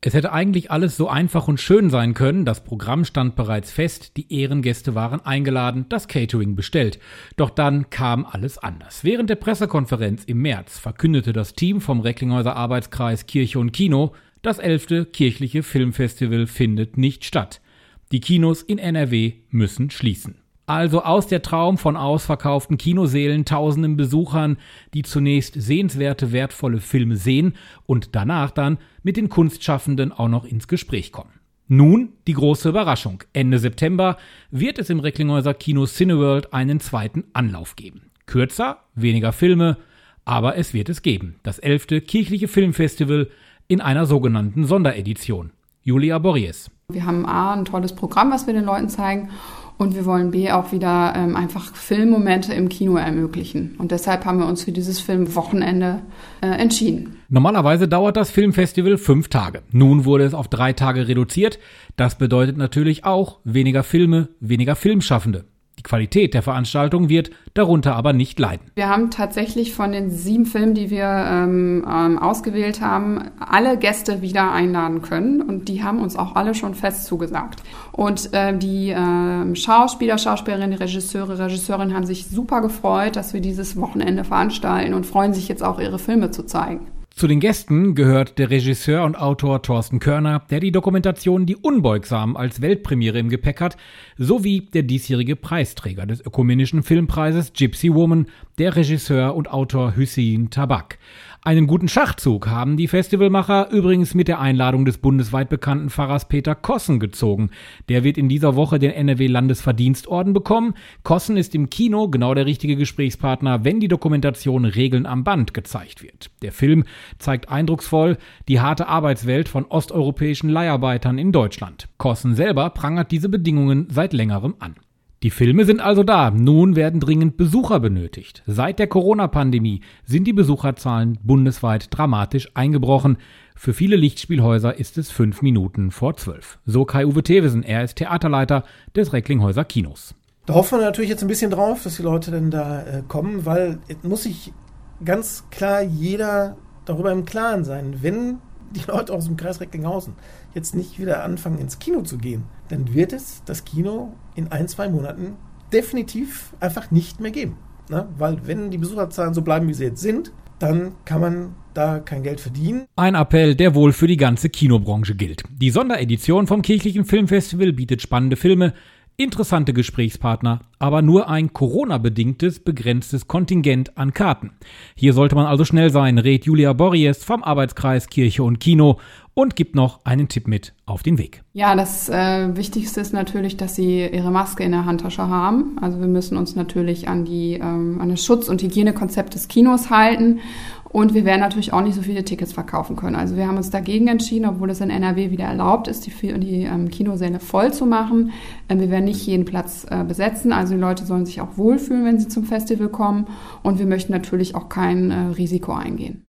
Es hätte eigentlich alles so einfach und schön sein können, das Programm stand bereits fest, die Ehrengäste waren eingeladen, das Catering bestellt. Doch dann kam alles anders. Während der Pressekonferenz im März verkündete das Team vom Recklinghäuser Arbeitskreis Kirche und Kino, das elfte kirchliche Filmfestival findet nicht statt. Die Kinos in NRW müssen schließen. Also aus der Traum von ausverkauften Kinoseelen, tausenden Besuchern, die zunächst sehenswerte, wertvolle Filme sehen und danach dann mit den Kunstschaffenden auch noch ins Gespräch kommen. Nun die große Überraschung. Ende September wird es im Recklinghäuser Kino Cineworld einen zweiten Anlauf geben. Kürzer, weniger Filme, aber es wird es geben. Das elfte kirchliche Filmfestival in einer sogenannten Sonderedition. Julia Borries. Wir haben A, ein tolles Programm, was wir den Leuten zeigen und wir wollen B auch wieder ähm, einfach Filmmomente im Kino ermöglichen. Und deshalb haben wir uns für dieses Filmwochenende äh, entschieden. Normalerweise dauert das Filmfestival fünf Tage. Nun wurde es auf drei Tage reduziert. Das bedeutet natürlich auch weniger Filme, weniger Filmschaffende. Qualität der Veranstaltung wird darunter aber nicht leiden. Wir haben tatsächlich von den sieben Filmen, die wir ähm, ähm, ausgewählt haben, alle Gäste wieder einladen können und die haben uns auch alle schon fest zugesagt. Und äh, die äh, Schauspieler, Schauspielerinnen, Regisseure, Regisseurinnen haben sich super gefreut, dass wir dieses Wochenende veranstalten und freuen sich jetzt auch ihre Filme zu zeigen. Zu den Gästen gehört der Regisseur und Autor Thorsten Körner, der die Dokumentation Die Unbeugsam als Weltpremiere im Gepäck hat, sowie der diesjährige Preisträger des ökumenischen Filmpreises Gypsy Woman, der Regisseur und Autor Hüseyin Tabak. Einen guten Schachzug haben die Festivalmacher übrigens mit der Einladung des bundesweit bekannten Pfarrers Peter Kossen gezogen. Der wird in dieser Woche den NRW-Landesverdienstorden bekommen. Kossen ist im Kino genau der richtige Gesprächspartner, wenn die Dokumentation Regeln am Band gezeigt wird. Der Film zeigt eindrucksvoll die harte Arbeitswelt von osteuropäischen Leiharbeitern in Deutschland. Kossen selber prangert diese Bedingungen seit längerem an. Die Filme sind also da. Nun werden dringend Besucher benötigt. Seit der Corona-Pandemie sind die Besucherzahlen bundesweit dramatisch eingebrochen. Für viele Lichtspielhäuser ist es fünf Minuten vor zwölf. So Kai-Uwe Thewesen, er ist Theaterleiter des Recklinghäuser Kinos. Da hoffen wir natürlich jetzt ein bisschen drauf, dass die Leute dann da äh, kommen, weil es muss sich ganz klar jeder darüber im Klaren sein, wenn die Leute aus dem Kreis Recklinghausen jetzt nicht wieder anfangen ins Kino zu gehen, dann wird es das Kino in ein, zwei Monaten definitiv einfach nicht mehr geben. Ne? Weil wenn die Besucherzahlen so bleiben, wie sie jetzt sind, dann kann man da kein Geld verdienen. Ein Appell, der wohl für die ganze Kinobranche gilt. Die Sonderedition vom kirchlichen Filmfestival bietet spannende Filme, interessante Gesprächspartner, aber nur ein Corona-bedingtes, begrenztes Kontingent an Karten. Hier sollte man also schnell sein, rät Julia Borries vom Arbeitskreis Kirche und Kino und gibt noch einen Tipp mit auf den Weg. Ja, das äh, Wichtigste ist natürlich, dass Sie Ihre Maske in der Handtasche haben. Also wir müssen uns natürlich an, die, ähm, an das Schutz- und Hygienekonzept des Kinos halten und wir werden natürlich auch nicht so viele Tickets verkaufen können. Also wir haben uns dagegen entschieden, obwohl es in NRW wieder erlaubt ist, die, die ähm, Kinosäle voll zu machen. Ähm, wir werden nicht jeden Platz äh, besetzen. Also die Leute sollen sich auch wohlfühlen, wenn sie zum Festival kommen. Und wir möchten natürlich auch kein äh, Risiko eingehen.